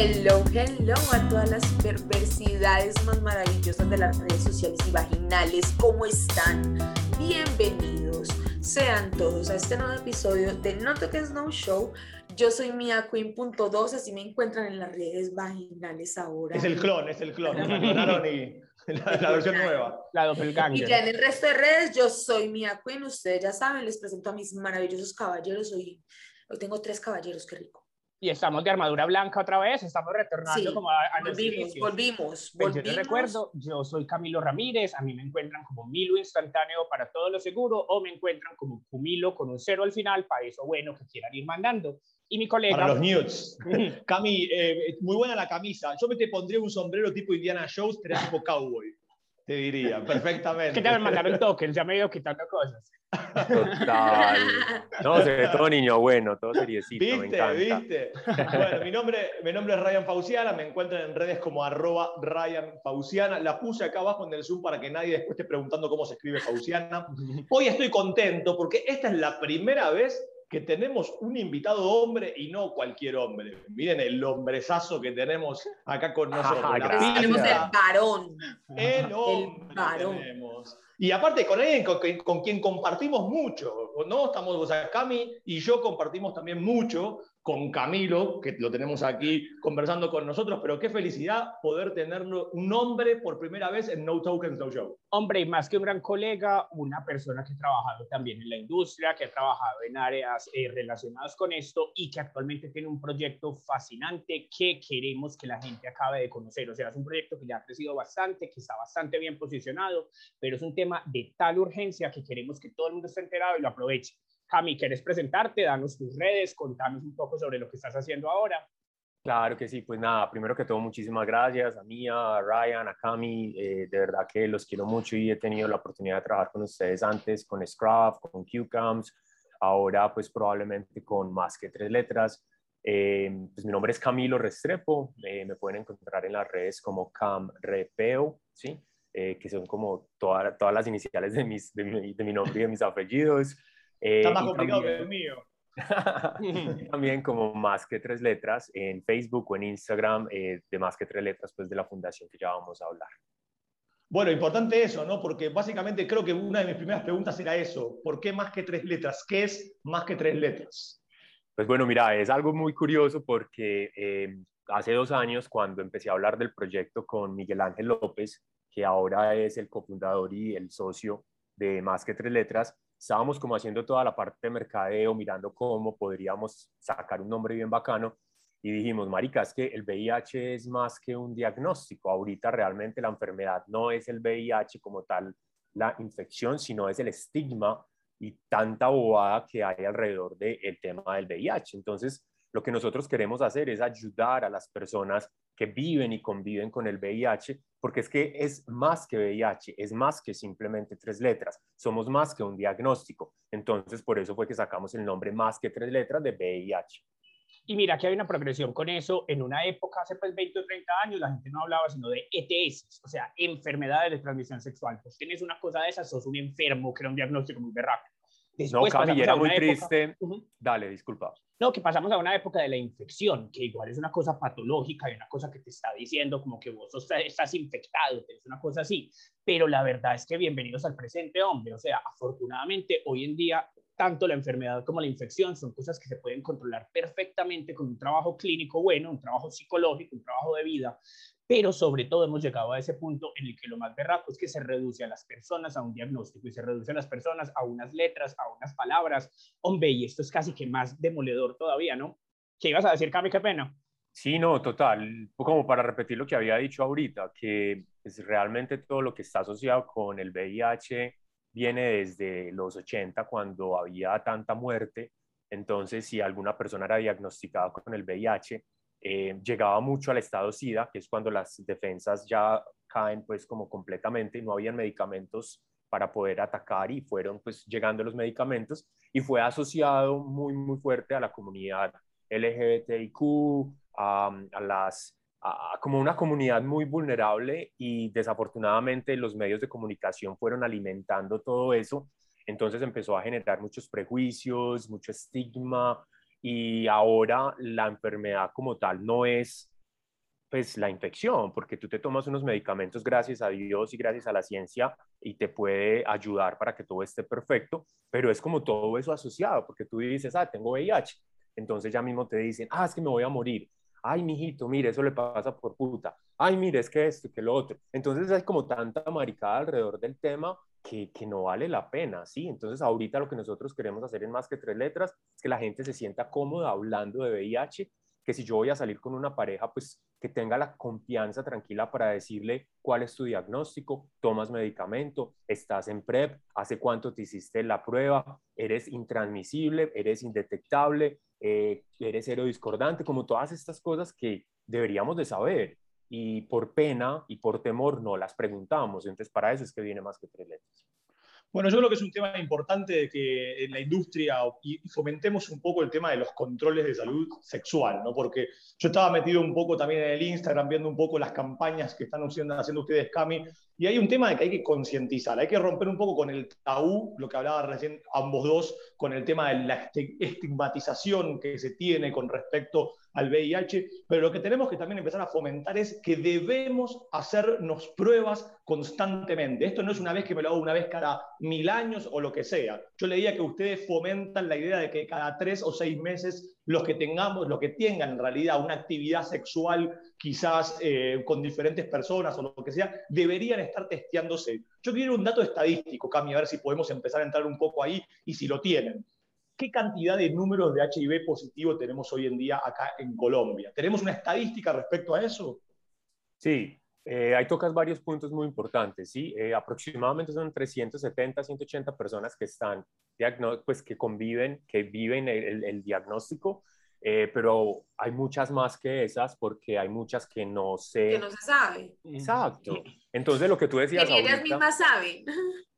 Hello, hello a todas las perversidades más maravillosas de las redes sociales y vaginales. ¿Cómo están? Bienvenidos sean todos a este nuevo episodio de No Toques No Show. Yo soy Mia Queen.2, así me encuentran en las redes vaginales ahora. Es el clon, es el clon. y la, versión nueva. La doppelganger. Y ya en el resto de redes, yo soy Mia Queen. Ustedes ya saben, les presento a mis maravillosos caballeros. Hoy, hoy tengo tres caballeros, qué rico. Y estamos de armadura blanca otra vez, estamos retornando como a, a volvimos, volvimos, volvimos. Yo te recuerdo, yo soy Camilo Ramírez, a mí me encuentran como Milo instantáneo para todo lo seguro o me encuentran como Cumilo con un cero al final para eso bueno que quieran ir mandando. Y mi colega... Para los nudes. Cami, eh, muy buena la camisa. Yo me te pondría un sombrero tipo Indiana Jones, pero tipo cowboy. Te diría, perfectamente. Que te me mandaron tokens, ya me he ido quitando cosas. Total. No, se ve todo niño bueno, todo seriecito. ¿Viste? me encanta. ¿Viste? Bueno, mi nombre, mi nombre es Ryan Fauciana, me encuentran en redes como arroba Ryan Fauciana. La puse acá abajo en el Zoom para que nadie después esté preguntando cómo se escribe Fauciana. Hoy estoy contento porque esta es la primera vez que tenemos un invitado hombre y no cualquier hombre. Miren el hombrezazo que tenemos acá con nosotros. Ah. Tenemos el varón. el hombre El varón. tenemos. Y aparte con alguien con, con- quien compartimos mucho, ¿no? Estamos, o sea, Cami y yo compartimos también mucho con Camilo, que lo tenemos aquí conversando con nosotros, pero qué felicidad poder tenerlo un hombre por primera vez en No Tokens No Show. Hombre, y más que un gran colega, una persona que ha trabajado también en la industria, que ha trabajado en áreas eh, relacionadas con esto y que actualmente tiene un proyecto fascinante que queremos que la gente acabe de conocer. O sea, es un proyecto que ya ha crecido bastante, que está bastante bien posicionado, pero es un tema de tal urgencia que queremos que todo el mundo esté enterado y lo aproveche. Cami, ¿quieres presentarte? Danos tus redes, contanos un poco sobre lo que estás haciendo ahora. Claro que sí, pues nada, primero que todo, muchísimas gracias a Mía, a Ryan, a Cami, eh, de verdad que los quiero mucho y he tenido la oportunidad de trabajar con ustedes antes, con Scruff, con QCAMS, ahora pues probablemente con más que tres letras. Eh, pues mi nombre es Camilo Restrepo, eh, me pueden encontrar en las redes como Camrepeo, ¿sí? Eh, que son como toda- todas las iniciales de, mis, de, mi, de mi nombre y de mis apellidos. Eh, Está más complicado también- que el mío. también como más que tres letras en Facebook o en Instagram eh, de más que tres letras pues de la fundación que ya vamos a hablar. Bueno, importante eso, ¿no? Porque básicamente creo que una de mis primeras preguntas era eso. ¿Por qué más que tres letras? ¿Qué es más que tres letras? Pues bueno, mira, es algo muy curioso porque eh, hace dos años cuando empecé a hablar del proyecto con Miguel Ángel López, que ahora es el cofundador y el socio de Más que Tres Letras, estábamos como haciendo toda la parte de mercadeo, mirando cómo podríamos sacar un nombre bien bacano y dijimos, marica, es que el VIH es más que un diagnóstico. Ahorita realmente la enfermedad no es el VIH como tal, la infección, sino es el estigma y tanta bobada que hay alrededor del tema del VIH. Entonces, lo que nosotros queremos hacer es ayudar a las personas que viven y conviven con el VIH, porque es que es más que VIH, es más que simplemente tres letras, somos más que un diagnóstico. Entonces, por eso fue que sacamos el nombre más que tres letras de VIH. Y mira que hay una progresión con eso. En una época, hace pues 20 o 30 años, la gente no hablaba sino de ETS, o sea, enfermedades de transmisión sexual. Pues tienes una cosa de esas, sos un enfermo, que era un diagnóstico muy berraco. No, Después Cami, pasamos era muy época- triste. Ujú. Dale, disculpa. No, que pasamos a una época de la infección, que igual es una cosa patológica y una cosa que te está diciendo como que vos estás infectado, es una cosa así. Pero la verdad es que bienvenidos al presente, hombre. O sea, afortunadamente hoy en día tanto la enfermedad como la infección son cosas que se pueden controlar perfectamente con un trabajo clínico bueno, un trabajo psicológico, un trabajo de vida, pero sobre todo hemos llegado a ese punto en el que lo más berraco es que se reduce a las personas a un diagnóstico y se reduce a las personas a unas letras, a unas palabras. Hombre, y esto es casi que más demoledor todavía, ¿no? ¿Qué ibas a decir, Cami? Qué pena. Sí, no, total. Como para repetir lo que había dicho ahorita, que pues, realmente todo lo que está asociado con el VIH viene desde los 80, cuando había tanta muerte. Entonces, si alguna persona era diagnosticada con el VIH, eh, llegaba mucho al estado SIDA, que es cuando las defensas ya caen pues como completamente, no habían medicamentos para poder atacar y fueron pues llegando los medicamentos y fue asociado muy, muy fuerte a la comunidad LGBTIQ, a, a las, a- como una comunidad muy vulnerable y desafortunadamente los medios de comunicación fueron alimentando todo eso. Entonces empezó a generar muchos prejuicios, mucho estigma y ahora la enfermedad como tal no es pues la infección, porque tú te tomas unos medicamentos gracias a Dios y gracias a la ciencia y te puede ayudar para que todo esté perfecto, pero es como todo eso asociado, porque tú dices, ah, tengo VIH, entonces ya mismo te dicen, ah, es que me voy a morir, ay, mijito, mire, eso le pasa por puta, ay, mire, es que esto, que lo otro. Entonces hay como tanta maricada alrededor del tema que, que, no vale la pena, ¿sí? Entonces ahorita lo que nosotros queremos hacer en más que tres letras es que la gente se sienta cómoda hablando de VIH que si yo voy a salir con una pareja, pues que tenga la confianza tranquila para decirle cuál es tu diagnóstico, tomas medicamento, estás en PrEP, hace cuánto te hiciste la prueba, eres intransmisible, eres indetectable, eh, eres cero discordante, como todas estas cosas que deberíamos de saber y por pena y por temor no las preguntamos. Entonces, para eso es que viene más que tres letras. Bueno, yo creo que es un tema importante que en la industria fomentemos un poco el tema de los controles de salud sexual, ¿no? Porque yo estaba metido un poco también en el Instagram, viendo un poco las campañas que están haciendo ustedes, Cami, y hay un tema de que hay que concientizar, hay que romper un poco con el tabú, lo que hablaba recién ambos dos, con el tema de la estigmatización que se tiene con respecto al VIH, pero lo que tenemos que también empezar a fomentar es que debemos hacernos pruebas constantemente. Esto no es una vez que me lo hago una vez cada mil años o lo que sea. Yo leía que ustedes fomentan la idea de que cada tres o seis meses los que tengamos, los que tengan en realidad una actividad sexual quizás eh, con diferentes personas o lo que sea, deberían estar testeándose. Yo quiero un dato estadístico, Cami, a ver si podemos empezar a entrar un poco ahí y si lo tienen. ¿Qué cantidad de números de HIV positivo tenemos hoy en día acá en Colombia? ¿Tenemos una estadística respecto a eso? Sí, eh, ahí tocas varios puntos muy importantes, ¿sí? Eh, aproximadamente son 370, 180 personas que están, pues que conviven, que viven el, diagnóstico, eh, pero hay muchas más que esas porque hay muchas que no se... Que no se sabe. Exacto. Entonces lo que tú decías... Que ellas mismas saben.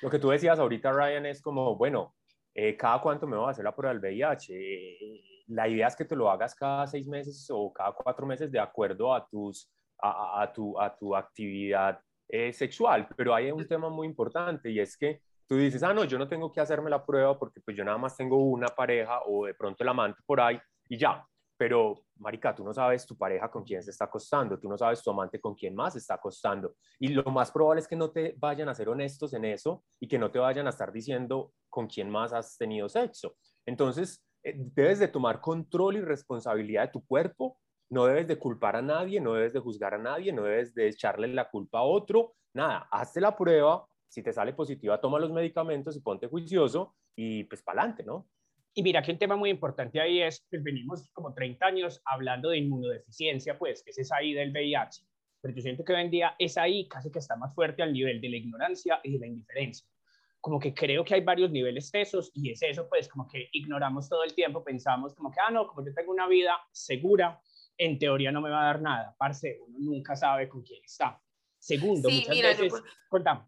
Lo que tú decías ahorita, Ryan, es como, bueno, eh, ¿cada cuánto me voy a hacer la prueba del VIH? Eh, la idea es que te lo hagas cada seis meses o cada cuatro meses de acuerdo a, tus, a, tu, a tu actividad eh, sexual, pero hay un tema muy importante y es que tú dices, ah, no, yo no tengo que hacerme la prueba porque pues yo nada más tengo una pareja o de pronto el amante por ahí y ya, pero marica, tú no sabes tu pareja con quién se está acostando, tú no sabes tu amante con quién más se está acostando. Y lo más probable es que no te vayan a ser honestos en eso y que no te vayan a estar diciendo con quién más has tenido sexo. Entonces, eh, debes de tomar control y responsabilidad de tu cuerpo, no debes de culpar a nadie, no debes de juzgar a nadie, no debes de echarle la culpa a otro, nada, hazte la prueba, si te sale positiva, toma los medicamentos y ponte juicioso y pues para adelante, ¿no? Y mira que un tema muy importante ahí es, pues venimos como 30 años hablando de inmunodeficiencia, pues, que es esa ahí del VIH. Pero yo siento que hoy en día esa ahí casi que está más fuerte al nivel de la ignorancia y de la indiferencia. Como que creo que hay varios niveles tesos y es eso, pues, como que ignoramos todo el tiempo, pensamos como que, ah, no, como yo tengo una vida segura, en teoría no me va a dar nada. Parce, uno nunca sabe con quién está. Segundo, muchas veces, contamos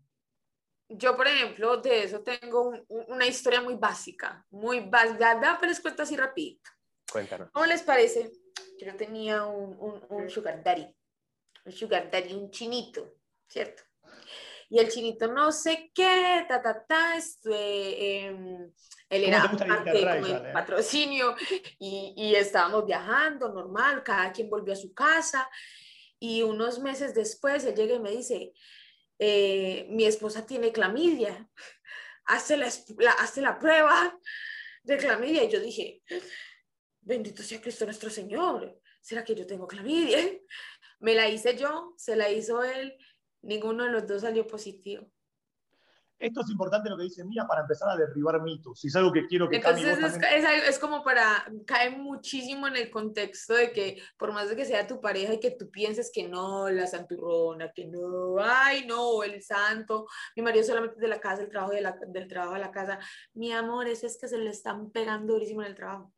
yo, por ejemplo, de eso tengo una historia muy básica, muy básica, pero les cuento así rapidito. Cuéntanos. ¿Cómo les parece? Yo tenía un, un, sugar daddy, un sugar daddy, un chinito, ¿cierto? Y el chinito no sé qué, ta, ta, ta, este, él era parte de patrocinio y, y estábamos viajando normal, cada quien volvió a su casa y unos meses después él llega y me dice, eh, mi esposa tiene clamidia, hazte la, la prueba de clamidia. Y yo dije, bendito sea Cristo nuestro Señor, ¿será que yo tengo clamidia? Me la hice yo, se la hizo él, ninguno de los dos salió positivo. Esto es importante lo que dice Mía para empezar a derribar mitos. Si es algo que quiero que Entonces es, es, como para, cae muchísimo en el contexto de que por más de que sea tu pareja y que tú pienses que no, la santurrona, que no, ay no, el santo, mi marido solamente de la casa, el trabajo de la, del trabajo a la casa, mi amor, ese es que se le están pegando durísimo en el trabajo.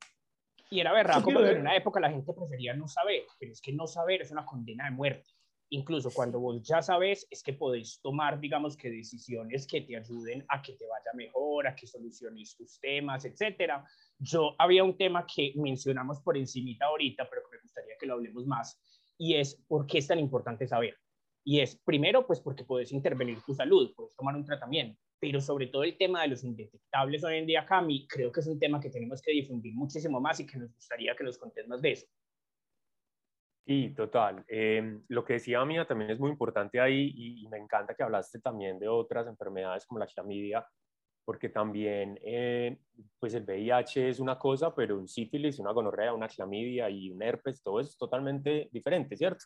Y era verdad, como que en una época la gente prefería no saber, pero es que no saber es una condena de muerte incluso cuando vos ya sabes, es que podéis tomar, digamos, que decisiones que te ayuden a que te vaya mejor, a que soluciones tus temas, etcétera. Yo había un tema que mencionamos por encimita ahorita, pero que me gustaría que lo hablemos más, y es por qué es tan importante saber. Y es, primero, pues porque puedes intervenir tu salud, puedes tomar un tratamiento, pero sobre todo el tema de los indetectables hoy en día, Cami, creo que es un tema que tenemos que difundir muchísimo más y que nos gustaría que nos contés más de eso. Sí, total. Em, lo que decía Mía también es muy importante ahí y, me encanta que hablaste también de otras enfermedades como la clamidia, porque también eh, pues el VIH es una cosa, pero un sífilis, una gonorrea, una clamidia y un herpes, todo es totalmente diferente, ¿cierto?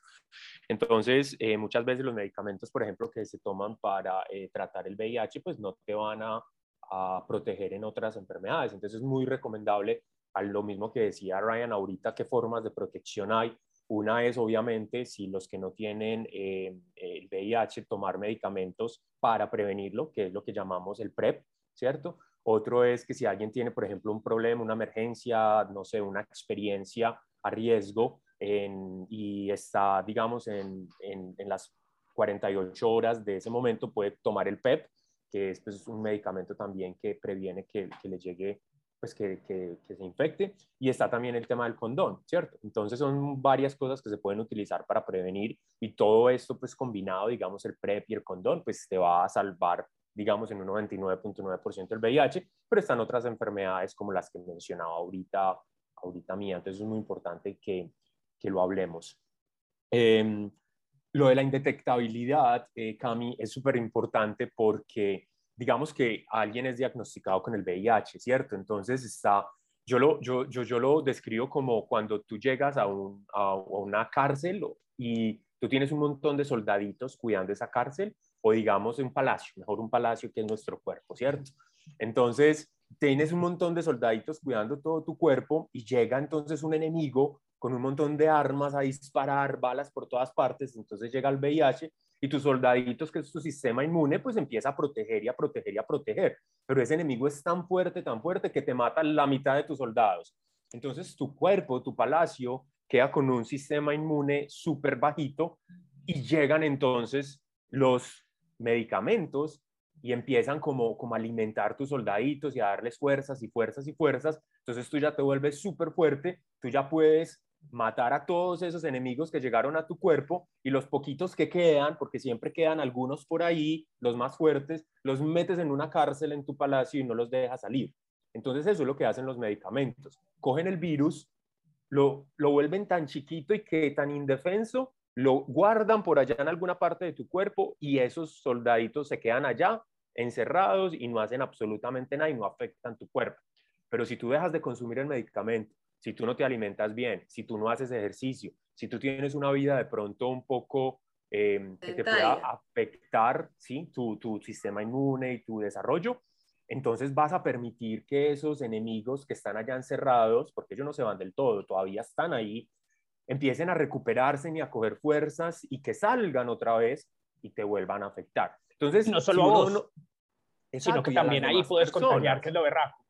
Entonces, eh, muchas veces los medicamentos, por ejemplo, que se toman para eh, tratar el VIH, pues no te van a, a proteger en otras enfermedades. Entonces, es muy recomendable, a lo mismo que decía Ryan ahorita, qué formas de protección hay una es, obviamente, si los que no tienen eh, el VIH, tomar medicamentos para prevenirlo, que es lo que llamamos el PrEP, ¿cierto? Otro es que si alguien tiene, por ejemplo, un problema, una emergencia, no sé, una experiencia a riesgo y está, digamos, en, las 48 horas de ese momento, puede tomar el PEP, que es pues, un medicamento también que previene que, que le llegue pues que, que, se infecte. Y está también el tema del condón, ¿cierto? Entonces son varias cosas que se pueden utilizar para prevenir y todo esto pues combinado, digamos, el PrEP y el condón, pues te va a salvar, digamos, en un 99.9% el VIH, pero están otras enfermedades como las que mencionaba ahorita, ahorita mía. Entonces es muy importante que, que lo hablemos. Em, lo de la indetectabilidad, eh, Cami, es súper importante porque digamos que alguien es diagnosticado con el VIH, ¿cierto? Entonces está, yo lo, yo, yo, yo lo describo como cuando tú llegas a, un, a, una cárcel y tú tienes un montón de soldaditos cuidando esa cárcel o digamos un palacio, mejor un palacio que es nuestro cuerpo, ¿cierto? Entonces, tienes un montón de soldaditos cuidando todo tu cuerpo y llega entonces un enemigo con un montón de armas a disparar, balas por todas partes, entonces llega el VIH y tus soldaditos, que es tu sistema inmune, pues empieza a proteger y a proteger y a proteger. Pero ese enemigo es tan fuerte, tan fuerte, que te mata la mitad de tus soldados. Entonces tu cuerpo, tu palacio, queda con un sistema inmune súper bajito y llegan entonces los medicamentos y empiezan como, como a alimentar tus soldaditos y a darles fuerzas y fuerzas y fuerzas. Entonces tú ya te vuelves súper fuerte, tú ya puedes matar a todos esos enemigos que llegaron a tu cuerpo y los poquitos que quedan, porque siempre quedan algunos por ahí, los más fuertes, los metes en una cárcel en tu palacio y no los dejas salir. Entonces eso es lo que hacen los medicamentos. Cogen el virus, lo, lo vuelven tan chiquito y que tan indefenso, lo guardan por allá en alguna parte de tu cuerpo y esos soldaditos se quedan allá encerrados y no hacen absolutamente nada y no afectan tu cuerpo. Pero si tú dejas de consumir el medicamento, si tú no te alimentas bien, si tú no haces ejercicio, si tú tienes una vida de pronto un poco em, que te pueda afectar ¿sí? tu, tu sistema inmune y tu desarrollo, entonces vas a permitir que esos enemigos que están allá encerrados, porque ellos no se van del todo, todavía están ahí, empiecen a recuperarse y a coger fuerzas y que salgan otra vez y te vuelvan a afectar. Entonces, no solo a vos, sino que también ahí puedes contagiar, que es lo berraco.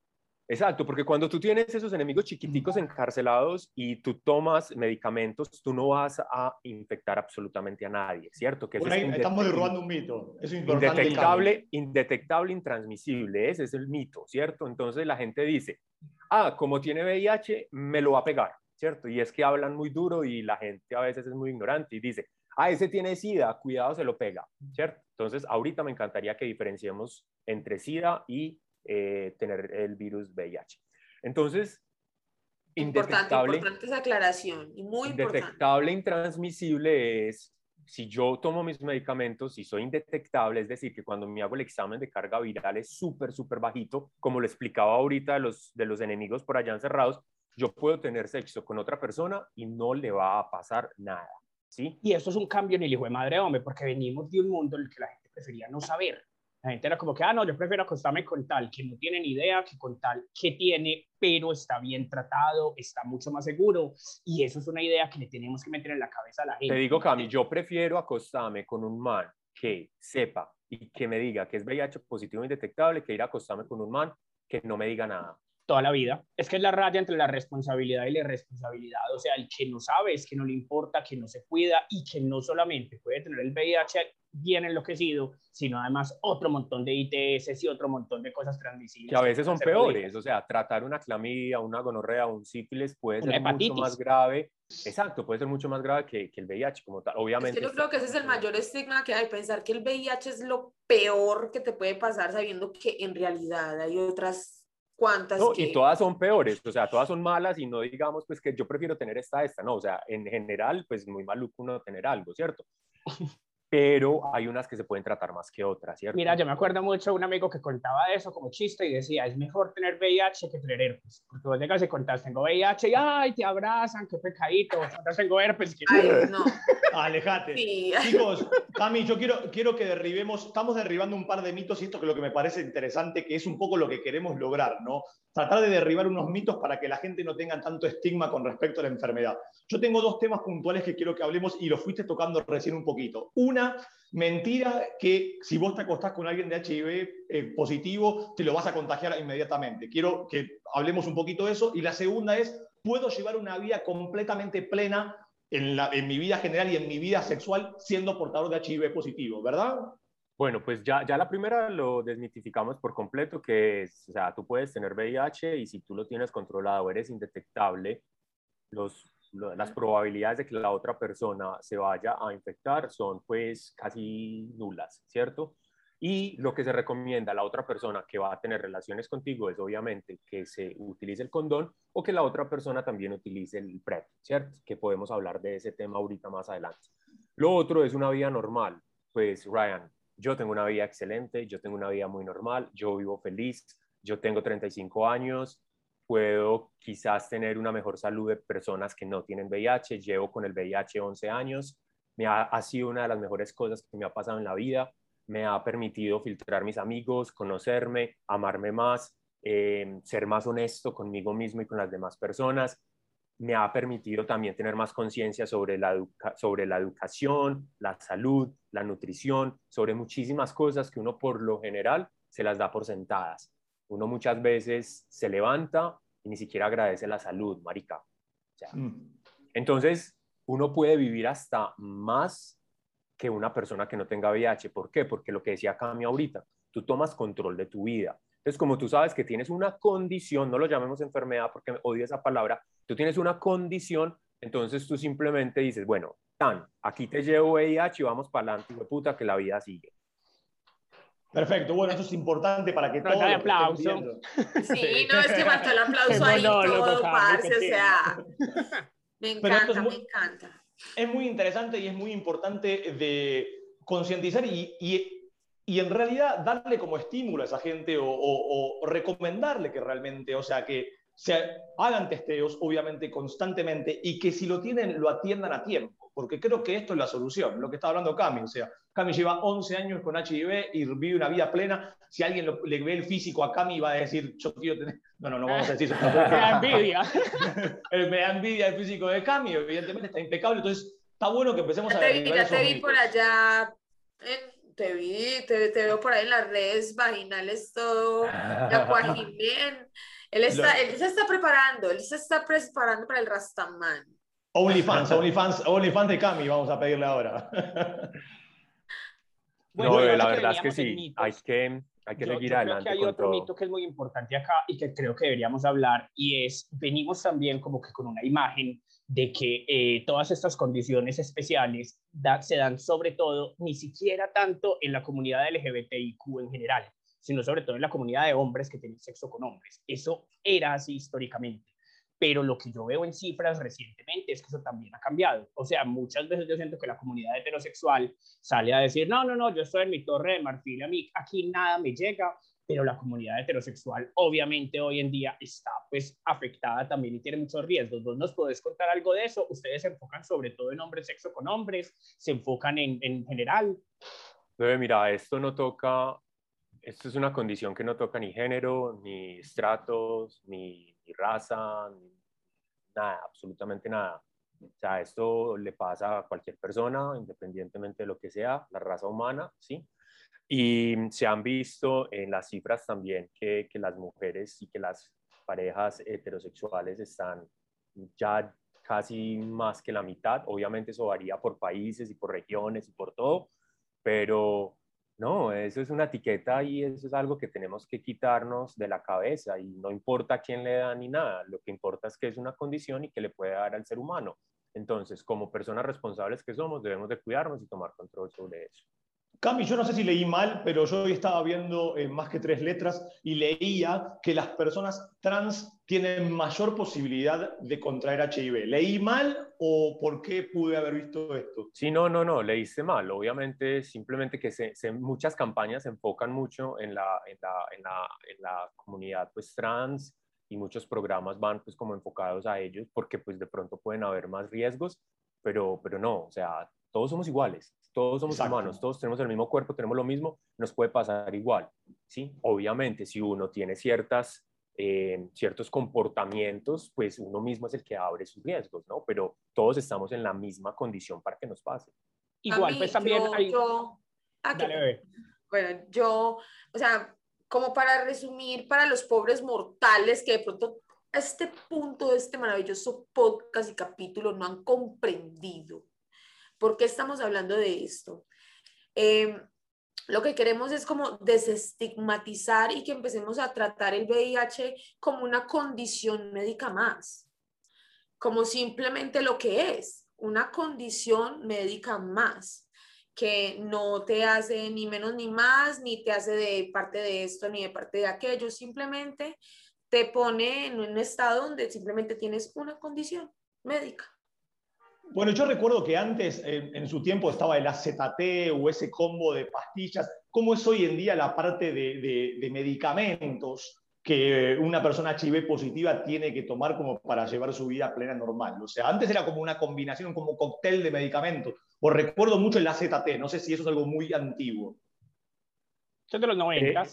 Exacto, porque cuando tú tienes esos enemigos chiquiticos encarcelados y tú tomas medicamentos, tú no vas a infectar absolutamente a nadie, ¿cierto? Que estamos derrubando un mito. Es indetectable, indetectable, intransmisible, ese es el mito, ¿cierto? Entonces la gente dice, ah, como tiene VIH, me lo va a pegar, ¿cierto? Y es que hablan muy duro y la gente a veces es muy ignorante y dice, ah, ese tiene SIDA, cuidado, se lo pega, ¿cierto? Entonces ahorita me encantaría que diferenciemos entre SIDA y eh, tener el virus VIH. Entonces, indetectable. Importante esa aclaración, y muy indetectable, intransmisible es si yo tomo mis medicamentos y soy indetectable, es decir, que cuando me hago el examen de carga viral es súper, súper bajito, como lo explicaba ahorita de los, de los enemigos por allá encerrados, yo puedo tener sexo con otra persona y no le va a pasar nada. ¿sí? Y esto es un cambio en el hijo de madre hombre, porque venimos de un mundo en el que la gente prefería no saber. La gente era como que, ah, no, yo prefiero acostarme con tal, que no tiene ni idea que con tal que tiene, pero está bien tratado, está mucho más seguro. Y eso es una idea que le tenemos que meter en la cabeza a la gente. Te digo, Cami, yo prefiero acostarme con un man que sepa y que me diga que es VIH positivo indetectable que ir a acostarme con un man que no me diga nada toda la vida. Es que es la raya entre la responsabilidad y la irresponsabilidad. O sea, el que no sabe es que no le importa, que no se cuida y que no solamente puede tener el VIH bien enloquecido, sino además otro montón de ITS y otro montón de cosas transmisibles. Que a veces son peores, o sea, tratar una clamidia, una gonorrea, un sífilis puede ser mucho más grave. Exacto, puede ser mucho más grave que, que el VIH como tal, obviamente. Es que yo creo que ese es el mayor estigma que hay, pensar que el VIH es lo peor que te puede pasar sabiendo que en realidad hay otras ¿Cuántas? No, que- y todas son peores, o sea, todas son malas y no digamos pues que yo prefiero tener esta, esta, no, o sea, en general pues muy maluco uno tener algo, ¿cierto? Pero hay unas que se pueden tratar más que otras, ¿cierto? Mira, yo me acuerdo mucho de un amigo que contaba eso como chiste y decía, es mejor tener VIH que tener herpes. Porque vos llegas y contás, tengo VIH y ¡ay, te abrazan! ¡Qué pecadito! Contás, tengo herpes. ¿qué? Ay, no. Alejate. Sí. Chicos, Cami, yo quiero, quiero que derribemos, estamos derribando un par de mitos y esto que es lo que me parece interesante, que es un poco lo que queremos lograr, ¿no? Tratar de derribar unos mitos para que la gente no tenga tanto estigma con respecto a la enfermedad. Yo tengo dos temas puntuales que quiero que hablemos y los fuiste tocando recién un poquito. Una, mentira que si vos te acostás con alguien de HIV eh, positivo, te lo vas a contagiar inmediatamente. Quiero que hablemos un poquito de eso. Y la segunda es, ¿puedo llevar una vida completamente plena en, la- en mi vida general y en mi vida sexual siendo portador de HIV positivo, ¿verdad? Bueno, pues ya, ya la primera lo desmitificamos por completo, que es, o sea, tú puedes tener VIH y si tú lo tienes controlado, eres indetectable, los, lo- las probabilidades de que la otra persona se vaya a infectar son pues casi nulas, ¿cierto? Y lo que se recomienda a la otra persona que va a tener relaciones contigo es obviamente que se utilice el condón o que la otra persona también utilice el PrEP, ¿cierto? Que podemos hablar de ese tema ahorita más adelante. Lo otro es una vida normal. Pues Ryan, yo tengo una vida excelente, yo tengo una vida muy normal, yo vivo feliz, yo tengo 35 años, puedo quizás tener una mejor salud de personas que no tienen VIH, llevo con el VIH 11 años, me ha, ha sido una de las mejores cosas que me ha pasado en la vida, me ha permitido filtrar mis amigos, conocerme, amarme más, eh, ser más honesto conmigo mismo y con las demás personas, me ha permitido también tener más conciencia sobre, sobre la educación, la salud, la nutrición, sobre muchísimas cosas que uno por lo general se las da por sentadas. Uno muchas veces se levanta y ni siquiera agradece la salud, marica. O sea, Mm. entonces, uno puede vivir hasta más que una persona que no tenga VIH. ¿Por qué? Porque lo que decía Cami ahorita, tú tomas control de tu vida. Entonces, como tú sabes que tienes una condición, no lo llamemos enfermedad porque odio esa palabra, tú tienes una condición, entonces tú simplemente dices, bueno, tan, aquí te llevo VIH y vamos para adelante, puta, que la vida sigue. Perfecto, bueno, eso es importante para que Ronda todos que aplauso. Sí, no, es que faltó el aplauso ahí monólogo, todo, parce, o sea, me encanta, es muy- me encanta. es muy interesante y es muy importante de concientizar y, y, y en realidad darle como estímulo a esa gente o, o- o recomendarle que realmente, o sea, que se hagan testeos, obviamente, constantemente y que si lo tienen, lo atiendan a tiempo, porque creo que esto es la solución, lo que está hablando Cami, o sea, Cami lleva 11 años con HIV y vive una vida plena, si alguien lo- le ve el físico a Cami va a decir, yo quiero tener, no, no, no vamos a decir eso, Me da envidia. Eh, me da envidia el físico de Cami, evidentemente está impecable, entonces está bueno que empecemos Ya a te vi, ya esos te vi mitos. por allá, en- te vi, te, te veo por ahí en las redes vaginales todo, Yacuajimén. Él está, Lo- él se está preparando, él se está preparando para el Rastaman. OnlyFans, OnlyFans, OnlyFans de Cami, vamos a pedirle ahora. Bueno, no, la verdad es que sí, mitos, hay que, hay que Yo- seguir yo creo adelante que hay otro todo. mito que es muy importante acá y que creo que deberíamos hablar y es, venimos también como que con una imagen de que eh, todas estas condiciones especiales da- se dan sobre todo, ni siquiera tanto en la comunidad LGBTIQ en general, sino sobre todo en la comunidad de hombres que tienen sexo con hombres. Eso era así históricamente. Pero lo que yo veo en cifras recientemente es que eso también ha cambiado. O sea, muchas veces yo siento que la comunidad heterosexual sale a decir, no, no, no, yo estoy en mi torre de marfil, a mí aquí nada me llega, pero la comunidad heterosexual obviamente hoy en día está pues afectada también y tiene muchos riesgos. ¿Vos nos podés contar algo de eso? Ustedes se enfocan sobre todo en hombres, sexo con hombres, se enfocan en, en general. Mira, esto no toca, esto es una condición que no toca ni género, ni estratos, ni, ni raza, ni nada, absolutamente nada. O sea, esto le pasa a cualquier persona, independientemente de lo que sea, la raza humana, ¿sí? Y se han visto en las cifras también que, que las mujeres y que las parejas heterosexuales están ya casi más que la mitad. Obviamente eso varía por países y por regiones y por todo, pero no, eso es una etiqueta y eso es algo que tenemos que quitarnos de la cabeza y no importa quién le da ni nada, lo que importa es que es una condición y que le puede dar al ser humano. Entonces, como personas responsables que somos, debemos de cuidarnos y tomar control sobre eso. Cami, yo no sé si leí mal, pero yo hoy estaba viendo eh, más que tres letras y leía que las personas trans tienen mayor posibilidad de contraer HIV. ¿Leí mal o por qué pude haber visto esto? Sí, no, no, no, leíste mal. Obviamente, simplemente que se, muchas campañas se enfocan mucho en la, en la, en la, en la comunidad pues, trans y muchos programas van pues como enfocados a ellos porque pues de pronto pueden haber más riesgos, pero, pero no, o sea, todos somos iguales, todos somos humanos, todos tenemos el mismo cuerpo, tenemos lo mismo, nos puede pasar igual, ¿sí? Obviamente, si uno tiene ciertas, eh, ciertos comportamientos, pues uno mismo es el que abre sus riesgos, ¿no? Pero todos estamos en la misma condición para que nos pase. Igual, pues también hay... Ah, bueno, yo, o sea, como para resumir, para los pobres mortales que de pronto a este punto de este maravilloso podcast y capítulo no han comprendido ¿Por qué estamos hablando de esto? Em, lo que queremos es como desestigmatizar y que empecemos a tratar el VIH como una condición médica más, como simplemente lo que es, una condición médica más, que no te hace ni menos ni más, ni te hace de parte de esto ni de parte de aquello, simplemente te pone en un estado donde simplemente tienes una condición médica. Bueno, yo recuerdo que antes, en su tiempo, estaba el AZT o ese combo de pastillas. ¿Cómo es hoy en día la parte de, medicamentos que una persona HIV positiva tiene que tomar como para llevar su vida plena normal? O sea, antes era como una combinación, como un cóctel de medicamentos. O recuerdo mucho el AZT, no sé si eso es algo muy antiguo. Son de los 90. Eh,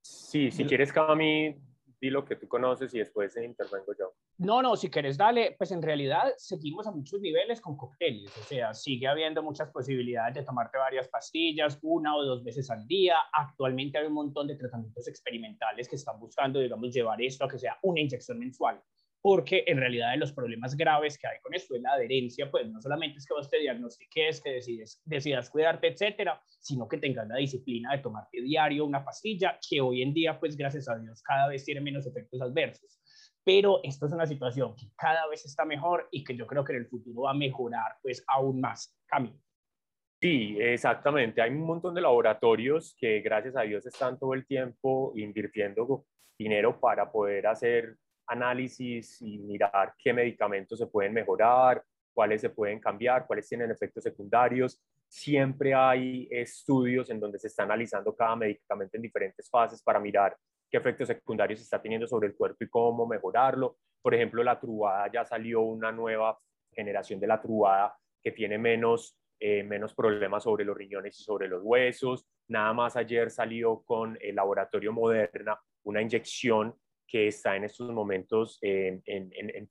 sí, si quieres, Cami, di lo que tú conoces y después intervengo yo. No, no, si quieres, dale, pues en realidad seguimos a muchos niveles con cócteles, o sea, sigue habiendo muchas posibilidades de tomarte varias pastillas una o dos veces al día. Actualmente hay un montón de tratamientos experimentales que están buscando, digamos, llevar esto a que sea una inyección mensual porque en realidad de los problemas graves que hay con esto es la adherencia, pues no solamente es que vos te diagnostiques, que decides, decidas cuidarte, etcétera, sino que tengas la disciplina de tomarte diario una pastilla que hoy en día, pues gracias a Dios, cada vez tiene menos efectos adversos. Pero esto es una situación que cada vez está mejor y que yo creo que en el futuro va a mejorar pues aún más. Camilo. Sí, exactamente. Hay un montón de laboratorios que gracias a Dios están todo el tiempo invirtiendo dinero para poder hacer análisis y mirar qué medicamentos se pueden mejorar, cuáles se pueden cambiar, cuáles tienen efectos secundarios. Siempre hay estudios en donde se está analizando cada medicamento en diferentes fases para mirar qué efectos secundarios está teniendo sobre el cuerpo y cómo mejorarlo. Por ejemplo, la trubada ya salió una nueva generación de la trubada que tiene menos, eh, menos problemas sobre los riñones y sobre los huesos. Nada más ayer salió con el laboratorio Moderna una inyección que está en estos momentos en,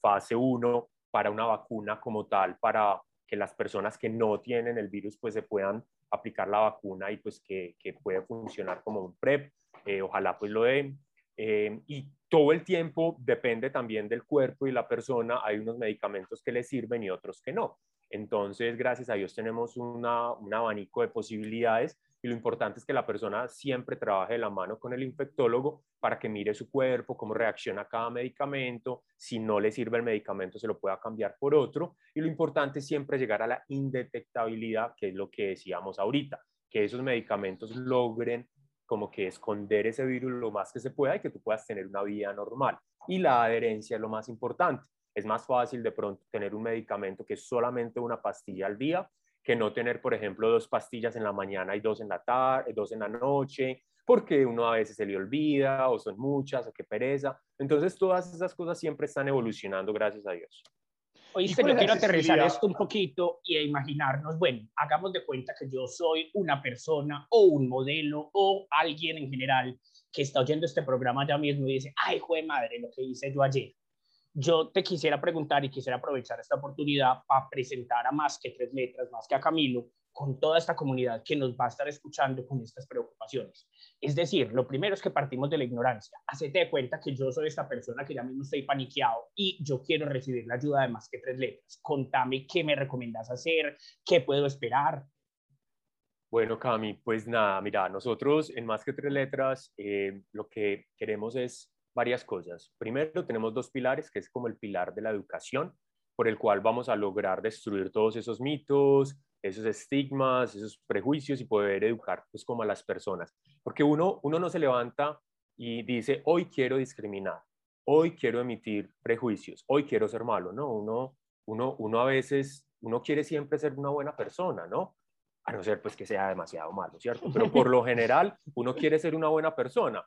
fase 1 para una vacuna como tal, para que las personas que no tienen el virus pues se puedan aplicar la vacuna y pues que, puede funcionar como un PrEP, eh, ojalá pues lo den. Eh, y todo el tiempo depende también del cuerpo y la persona, hay unos medicamentos que le sirven y otros que no. Entonces, gracias a Dios tenemos un abanico de posibilidades y lo importante es que la persona siempre trabaje de la mano con el infectólogo para que mire su cuerpo, cómo reacciona cada medicamento, si no le sirve el medicamento se lo pueda cambiar por otro y lo importante es siempre llegar a la indetectabilidad, que es lo que decíamos ahorita, que esos medicamentos logren como que esconder ese virus lo más que se pueda y que tú puedas tener una vida normal. Y la adherencia es lo más importante. Es más fácil de pronto tener un medicamento que es solamente una pastilla al día que no tener, por ejemplo, dos pastillas en la mañana y dos en la tarde, dos en la noche, porque uno a veces se le olvida o son muchas o qué pereza. Entonces, todas esas cosas siempre están evolucionando, gracias a Dios. Oíste, yo quiero aterrizar esto un poquito y imaginarnos, bueno, hagamos de cuenta que yo soy una persona o un modelo o alguien en general que está oyendo este programa ya mismo y dice, ay, hijo de madre, lo que hice yo ayer yo te quisiera preguntar y quisiera aprovechar esta oportunidad para presentar a más que tres letras, más que a Camilo, con toda esta comunidad que nos va a estar escuchando con estas preocupaciones. Es decir, lo primero es que partimos de la ignorancia. Hacete de cuenta que yo soy esta persona que ya mismo estoy paniqueado y yo quiero recibir la ayuda de más que tres letras. Contame qué me recomendás hacer, qué puedo esperar. Bueno, Cami, pues nada, mira, nosotros en Más que Tres Letras eh, lo que queremos es varias cosas. Primero, tenemos dos pilares, que es como el pilar de la educación, por el cual vamos a lograr destruir todos esos mitos, esos estigmas, esos prejuicios y poder educar pues como a las personas. Porque uno, uno no se levanta y dice, hoy quiero discriminar, hoy quiero emitir prejuicios, hoy quiero ser malo, ¿no? Uno, uno, uno a veces, uno quiere siempre ser una buena persona, ¿no? A no ser pues que sea demasiado malo, ¿cierto? Pero por lo general uno quiere ser una buena persona.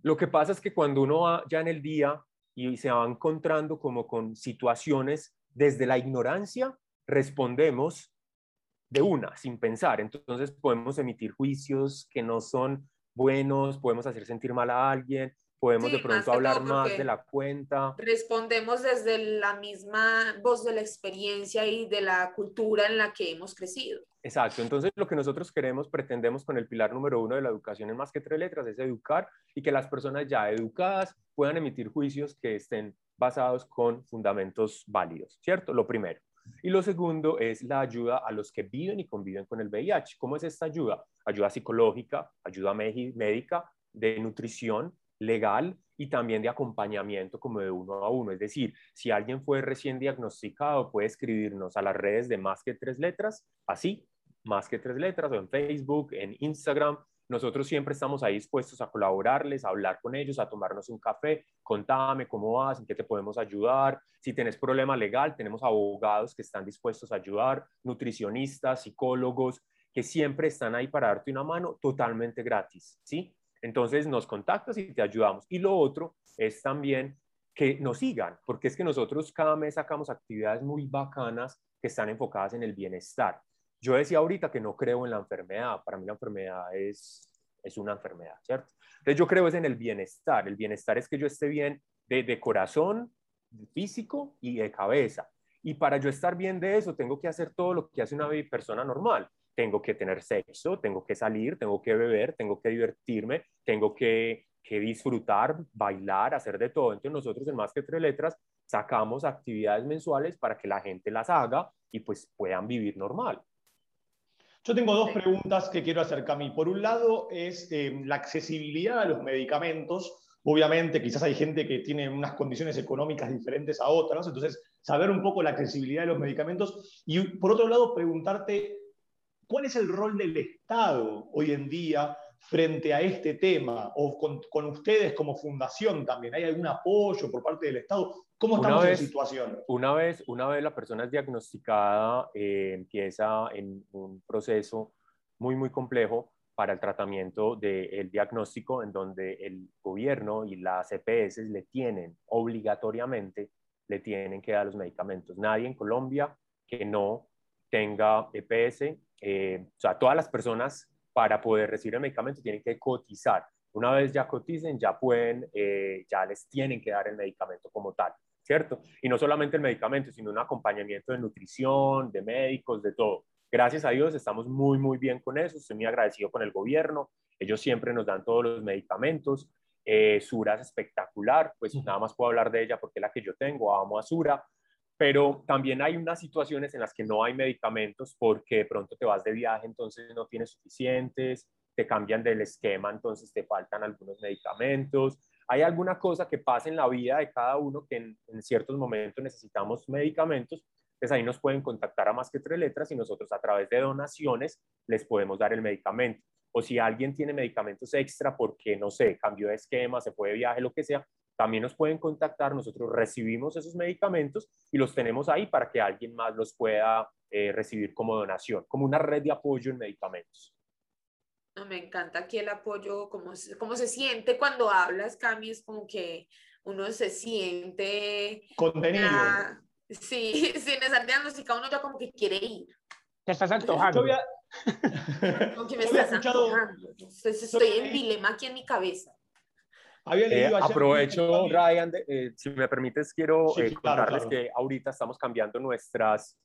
Lo que pasa es que cuando uno va ya en el día y se va encontrando como con situaciones desde la ignorancia, respondemos de una, sin pensar. Entonces podemos emitir juicios que no son buenos, podemos hacer sentir mal a alguien, podemos de pronto hablar más de la cuenta. Respondemos desde la misma voz de la experiencia y de la cultura en la que hemos crecido. Exacto, entonces lo que nosotros queremos, pretendemos con el pilar número uno de la educación en más que tres letras es educar y que las personas ya educadas puedan emitir juicios que estén basados con fundamentos válidos, ¿cierto? Lo primero. Y lo segundo es la ayuda a los que viven y conviven con el VIH. ¿Cómo es esta ayuda? Ayuda psicológica, ayuda médica, de nutrición, legal y también de acompañamiento como de uno a uno. Es decir, si alguien fue recién diagnosticado, puede escribirnos a las redes de más que tres letras, así, más que tres letras, o en Facebook, en Instagram. Nosotros siempre estamos ahí dispuestos a colaborarles, a hablar con ellos, a tomarnos un café. Contame cómo vas, en qué te podemos ayudar. Si tienes problema legal, tenemos abogados que están dispuestos a ayudar, nutricionistas, psicólogos, que siempre están ahí para darte una mano totalmente gratis, ¿sí? Entonces nos contactas y te ayudamos. Y lo otro es también que nos sigan, porque es que nosotros cada mes sacamos actividades muy bacanas que están enfocadas en el bienestar. Yo decía ahorita que no creo en la enfermedad, para mí la enfermedad es, es una enfermedad, ¿cierto? Entonces yo creo es en el bienestar, el bienestar es que yo esté bien de, de corazón, físico y de cabeza. Y para yo estar bien de eso, tengo que hacer todo lo que hace una persona normal tengo que tener sexo, tengo que salir, tengo que beber, tengo que divertirme, tengo que, disfrutar, bailar, hacer de todo. Entonces nosotros en Más que Tres Letras sacamos actividades mensuales para que la gente las haga y pues puedan vivir normal. Yo tengo dos preguntas que quiero hacer, Cami. Por un lado es eh, la accesibilidad a los medicamentos. Obviamente, quizás hay gente que tiene unas condiciones económicas diferentes a otras, entonces saber un poco la accesibilidad de los medicamentos. Y por otro lado, preguntarte ¿Cuál es el rol del Estado hoy en día frente a este tema? O con, ustedes como fundación también. ¿Hay algún apoyo por parte del Estado? ¿Cómo estamos en la situación? Una vez, una vez la persona es diagnosticada, eh, empieza en un proceso muy, muy complejo para el tratamiento del diagnóstico en donde el gobierno y las EPS le tienen obligatoriamente, le tienen que dar los medicamentos. Nadie en Colombia que no tenga EPS eh, o sea, todas las personas para poder recibir el medicamento tienen que cotizar. Una vez ya coticen, ya pueden, eh, ya les tienen que dar el medicamento como tal, ¿cierto? Y no solamente el medicamento, sino un acompañamiento de nutrición, de médicos, de todo. Gracias a Dios estamos muy, muy bien con eso. Estoy muy agradecido con el gobierno. Ellos siempre nos dan todos los medicamentos. Eh, Sura es espectacular, pues nada más puedo hablar de ella porque es la que yo tengo. Amo a Sura pero también hay unas situaciones en las que no hay medicamentos porque de pronto te vas de viaje, entonces no tienes suficientes, te cambian del esquema, entonces te faltan algunos medicamentos. Hay alguna cosa que pasa en la vida de cada uno que en, ciertos momentos necesitamos medicamentos, pues ahí nos pueden contactar a más que tres letras y nosotros a través de donaciones les podemos dar el medicamento. O si alguien tiene medicamentos extra porque, no sé, cambió de esquema, se fue de viaje, lo que sea, también nos pueden contactar, nosotros recibimos esos medicamentos y los tenemos ahí para que alguien más los pueda eh, recibir como donación, como una red de apoyo en medicamentos. Me encanta aquí el apoyo, como, como se siente cuando hablas, Cami, es como que uno se siente... Contenido. sí, sin estar diagnosticado, uno ya como que quiere ir. Te estás antojando. Yo como que me estás antojando. Estoy en dilema aquí en mi cabeza. Eh, aprovecho, Ryan, eh, si me permites, quiero eh, contarles que ahorita estamos cambiando nuestras,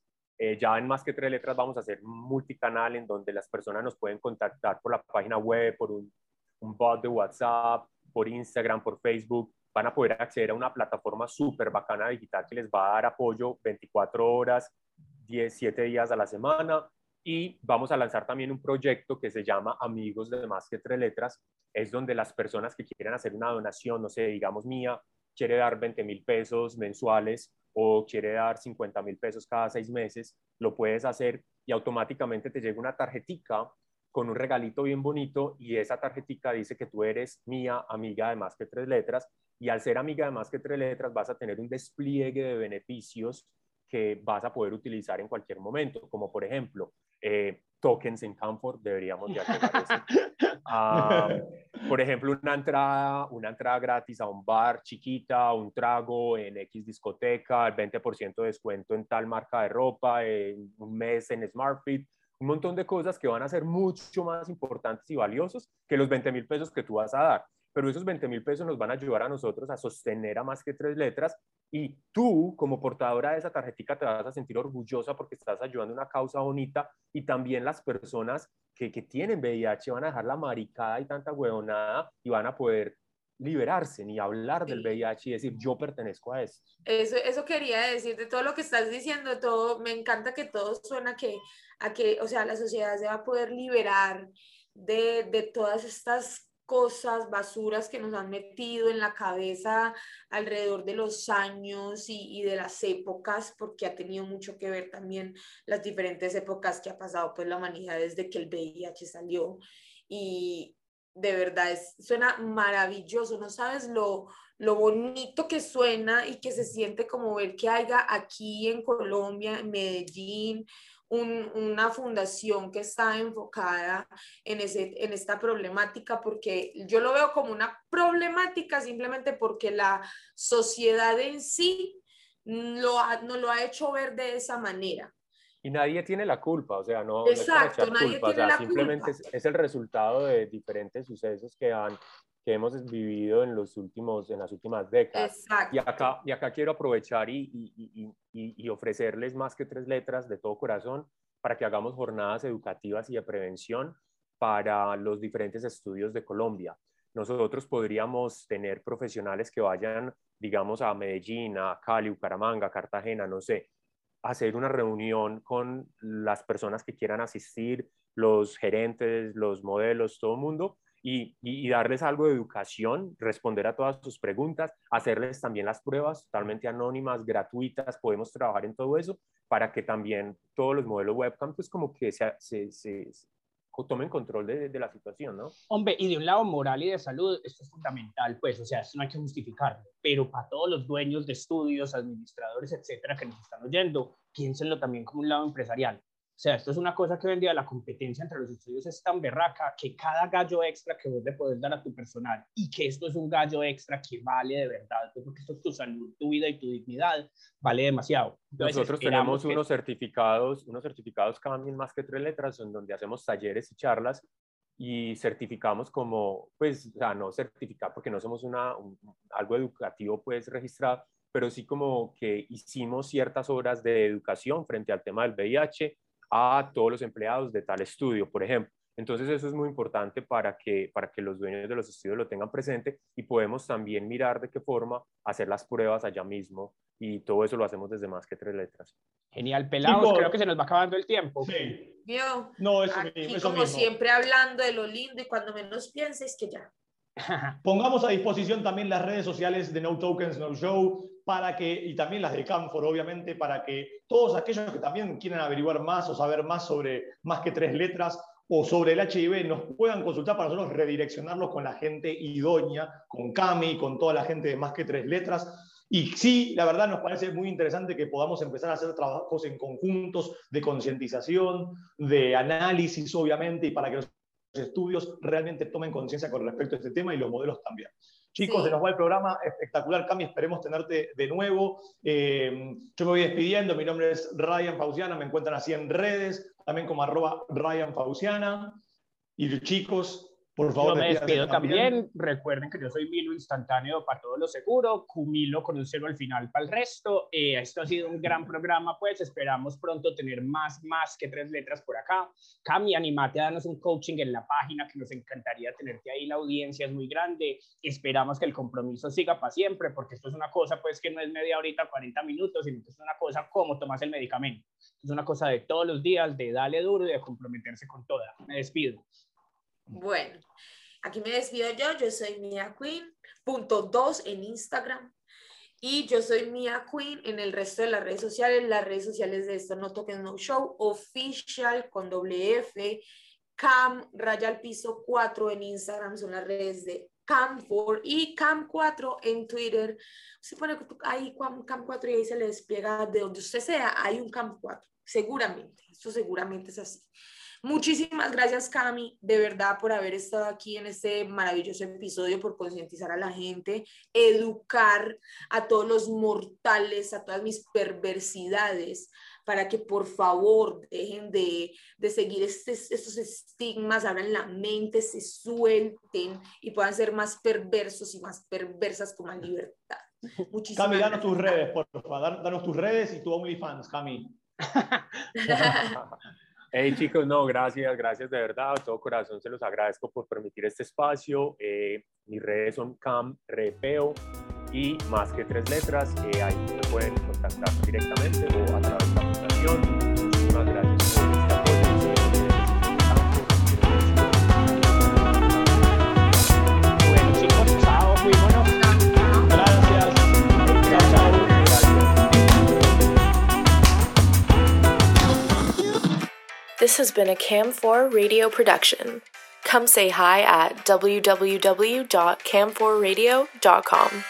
ya en más que tres letras vamos a hacer multicanal en donde las personas nos pueden contactar por la página web, por un, un bot de WhatsApp, por Instagram, por Facebook. Van a poder acceder a una plataforma súper bacana digital que les va a dar apoyo 24 horas, 17 días a la semana y vamos a lanzar también un proyecto que se llama Amigos de Más que Tres Letras. Es donde las personas que quieren hacer una donación, no sé, digamos mía, quiere dar 20 mil pesos mensuales o quiere dar 50 mil pesos cada seis meses, lo puedes hacer y automáticamente te llega una tarjetica con un regalito bien bonito y esa tarjetica dice que tú eres mía, amiga de más que tres letras y al ser amiga de más que tres letras vas a tener un despliegue de beneficios que vas a poder utilizar en cualquier momento, como por ejemplo eh, tokens en Comfort, deberíamos ya ah, por ejemplo, una entrada, una entrada gratis a un bar chiquita, un trago en X discoteca, el 20% de descuento en tal marca de ropa, un mes en SmartFit, un montón de cosas que van a ser mucho más importantes y valiosos que los 20 mil pesos que tú vas a dar. Pero esos 20 mil pesos nos van a ayudar a nosotros a sostener a más que tres letras y tú como portadora de esa tarjetita te vas a sentir orgullosa porque estás ayudando a una causa bonita y también las personas que, que tienen VIH van a dejar la maricada y tanta huevonada y van a poder liberarse ni hablar del VIH y decir yo pertenezco a esto. Eso, eso quería decir de todo lo que estás diciendo, todo, me encanta que todo suena que, a que, o sea, la sociedad se va a poder liberar de, de todas estas cosas, basuras que nos han metido en la cabeza alrededor de los años y, y, de las épocas, porque ha tenido mucho que ver también las diferentes épocas que ha pasado pues la humanidad desde que el VIH salió. Y, de verdad, es, suena maravilloso, no sabes lo, lo bonito que suena y que se siente como ver que haya aquí en Colombia, en Medellín, una fundación que está enfocada en, ese, en esta problemática, porque yo lo veo como una problemática simplemente porque la sociedad en sí lo no lo ha hecho ver de esa manera. Y nadie tiene la culpa, o sea, no, Exacto, nadie culpa, tiene la simplemente culpa. Es, es, el resultado de diferentes sucesos que han que hemos vivido en los últimos en las últimas décadas. Exacto. Y acá y acá quiero aprovechar y, y, y, y, ofrecerles más que tres letras de todo corazón para que hagamos jornadas educativas y de prevención para los diferentes estudios de Colombia. Nosotros podríamos tener profesionales que vayan, digamos, a Medellín, a Cali, Bucaramanga, Cartagena, no sé, hacer una reunión con las personas que quieran asistir, los gerentes, los modelos, todo el mundo, y, y, darles algo de educación, responder a todas sus preguntas, hacerles también las pruebas totalmente anónimas, gratuitas, podemos trabajar en todo eso para que también todos los modelos webcam pues como que se, se, se, tomen control de, de, la situación, ¿no? Hombre, y de un lado moral y de salud, esto es fundamental, pues, o sea, esto no hay que justificarlo, pero para todos los dueños de estudios, administradores, etcétera, que nos están oyendo, piénsenlo también como un lado empresarial. O sea, esto es una cosa que hoy en día la competencia entre los estudios es tan berraca que cada gallo extra que vos le podés dar a tu personal y que esto es un gallo extra que vale de verdad, pues, porque esto es tu salud, tu vida y tu dignidad, vale demasiado. Entonces, Nosotros tenemos que... unos certificados, unos certificados CAMIN más que tres letras, en donde hacemos talleres y charlas y certificamos como, pues, o sea, no certificar porque no somos una, un, algo educativo pues registrado, pero sí como que hicimos ciertas horas de educación frente al tema del VIH, a todos los empleados de tal estudio, por ejemplo. Entonces eso es muy importante para que, para que los dueños de los estudios lo tengan presente y podemos también mirar de qué forma hacer las pruebas allá mismo y todo eso lo hacemos desde más que tres letras. Genial, pelados, creo que se nos va acabando el tiempo. Sí. Yo, no, eso, aquí eso como mismo. siempre hablando de lo lindo y cuando menos pienses que ya. Pongamos a disposición también las redes sociales de No Tokens No Show para que, y también las de Camfor, obviamente, para que todos aquellos que también quieran averiguar más o saber más sobre más que tres letras o sobre el HIV nos puedan consultar para nosotros redireccionarlos con la gente idónea, con Cami, con toda la gente de más que tres letras. Y sí, la verdad nos parece muy interesante que podamos empezar a hacer trabajos en conjuntos de concientización, de análisis, obviamente, y para que los estudios realmente tomen conciencia con respecto a este tema y los modelos también. Chicos, sí. se nos va el programa espectacular, Cami, esperemos tenerte de nuevo. Eh, yo me voy despidiendo, mi nombre es Ryan Fausiana, me encuentran así en redes, también como arroba Ryan Fausiana. Y chicos, por favor, yo me despido también. también. Recuerden que yo soy Milo instantáneo para todo lo seguro, Cumilo con un cero al final para el resto. Eh, esto ha sido un gran programa, pues esperamos pronto tener más, más que tres letras por acá. Cami, animate a darnos un coaching en la página, que nos encantaría tenerte ahí. La audiencia es muy grande. Esperamos que el compromiso siga para siempre, porque esto es una cosa, pues, que no es media horita, 40 minutos, sino que es una cosa como tomas el medicamento. Es una cosa de todos los días, de darle duro y de comprometerse con toda. Me despido. Bueno, aquí me despido yo, yo soy Mia Queen, punto dos en Instagram. Y yo soy Mia Queen en el resto de las redes sociales, las redes sociales de esto No Toques No Show, Official con doble F, Cam, raya al piso 4 en Instagram, son las redes de Cam4 y Cam4 en Twitter. Se pone ahí Cam4 y ahí se le despliega de donde usted sea, hay un Cam4, seguramente, esto seguramente es así. Muchísimas gracias, Cami, de verdad, por haber estado aquí en este maravilloso episodio, por concientizar a la gente, educar a todos los mortales, a todas mis perversidades, para que por favor dejen de, de seguir estos estigmas, abran la mente, se suelten y puedan ser más perversos y más perversas con más libertad. Muchísimas Cami, danos tus redes, por favor, danos tus redes y tu OnlyFans, Cami. Hey chicos, no, gracias, gracias de verdad, de todo corazón se los agradezco por permitir este espacio. Eh, mis redes son Cam Repeo y más que tres letras, eh, ahí me pueden contactar directamente o a través de la fundación. This has been a Cam4 radio production. Come say hi at www.cam4radio.com.